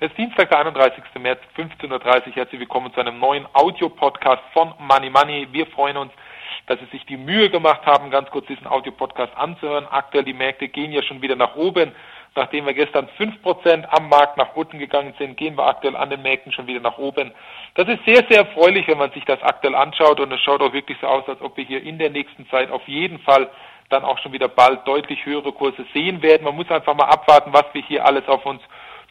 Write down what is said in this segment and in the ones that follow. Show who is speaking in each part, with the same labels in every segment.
Speaker 1: Es ist Dienstag, der 31. März, 15.30 Uhr. Herzlich willkommen zu einem neuen Audio-Podcast von Money Money. Wir freuen uns, dass Sie sich die Mühe gemacht haben, ganz kurz diesen Audio-Podcast anzuhören. Aktuell die Märkte gehen ja schon wieder nach oben. Nachdem wir gestern 5% am Markt nach unten gegangen sind, gehen wir aktuell an den Märkten schon wieder nach oben. Das ist sehr, sehr erfreulich, wenn man sich das aktuell anschaut und es schaut auch wirklich so aus, als ob wir hier in der nächsten Zeit auf jeden Fall dann auch schon wieder bald deutlich höhere Kurse sehen werden. Man muss einfach mal abwarten, was wir hier alles auf uns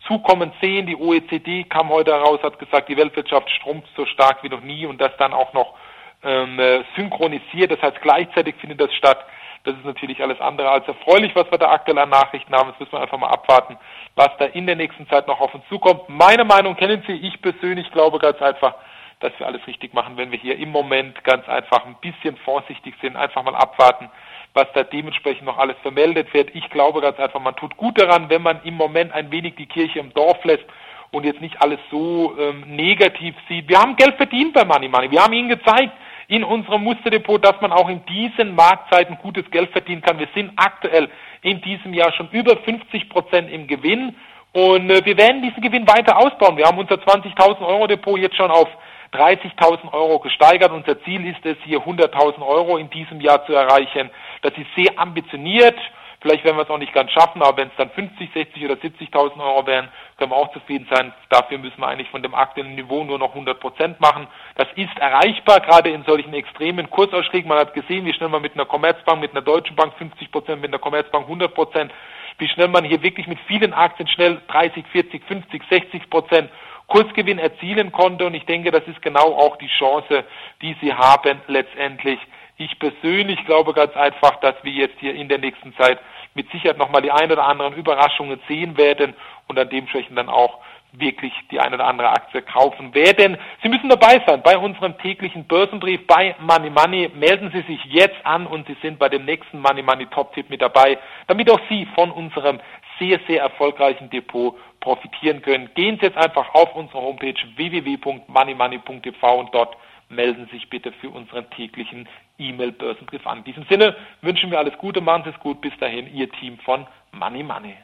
Speaker 1: zukommen sehen. Die OECD kam heute heraus, hat gesagt, die Weltwirtschaft schrumpft so stark wie noch nie und das dann auch noch ähm, äh, synchronisiert. Das heißt, gleichzeitig findet das statt. Das ist natürlich alles andere als erfreulich, was wir da aktuell an Nachrichten haben. Das müssen wir einfach mal abwarten, was da in der nächsten Zeit noch auf uns zukommt. Meine Meinung kennen Sie. Ich persönlich glaube ganz einfach, dass wir alles richtig machen, wenn wir hier im Moment ganz einfach ein bisschen vorsichtig sind, einfach mal abwarten, was da dementsprechend noch alles vermeldet wird. Ich glaube ganz einfach, man tut gut daran, wenn man im Moment ein wenig die Kirche im Dorf lässt und jetzt nicht alles so ähm, negativ sieht. Wir haben Geld verdient bei Money Money. Wir haben Ihnen gezeigt in unserem Musterdepot, dass man auch in diesen Marktzeiten gutes Geld verdienen kann. Wir sind aktuell in diesem Jahr schon über 50 Prozent im Gewinn und äh, wir werden diesen Gewinn weiter ausbauen. Wir haben unser 20.000 Euro Depot jetzt schon auf 30.000 Euro gesteigert. Unser Ziel ist es, hier 100.000 Euro in diesem Jahr zu erreichen. Das ist sehr ambitioniert. Vielleicht werden wir es auch nicht ganz schaffen, aber wenn es dann 50, 60 oder 70.000 Euro wären, können wir auch zufrieden sein. Dafür müssen wir eigentlich von dem aktuellen Niveau nur noch 100 Prozent machen. Das ist erreichbar, gerade in solchen extremen Kursausschlägen. Man hat gesehen, wie schnell man mit einer Commerzbank, mit einer Deutschen Bank 50 Prozent, mit einer Commerzbank 100 Prozent, wie schnell man hier wirklich mit vielen Aktien schnell 30, 40, 50, 60 Prozent Kursgewinn erzielen konnte. Und ich denke, das ist genau auch die Chance, die sie haben letztendlich. Ich persönlich glaube ganz einfach, dass wir jetzt hier in der nächsten Zeit mit Sicherheit nochmal die ein oder anderen Überraschungen sehen werden und an dementsprechend dann auch wirklich die eine oder andere Aktie kaufen werden. Sie müssen dabei sein bei unserem täglichen Börsenbrief bei Money Money. Melden Sie sich jetzt an und Sie sind bei dem nächsten Money Money Top Tipp mit dabei, damit auch Sie von unserem sehr, sehr erfolgreichen Depot profitieren können. Gehen Sie jetzt einfach auf unsere Homepage www.moneymoney.tv und dort melden Sie sich bitte für unseren täglichen E-Mail-Börsenbrief an. In diesem Sinne wünschen wir alles Gute, machen Sie es gut. Bis dahin, Ihr Team von Money Money.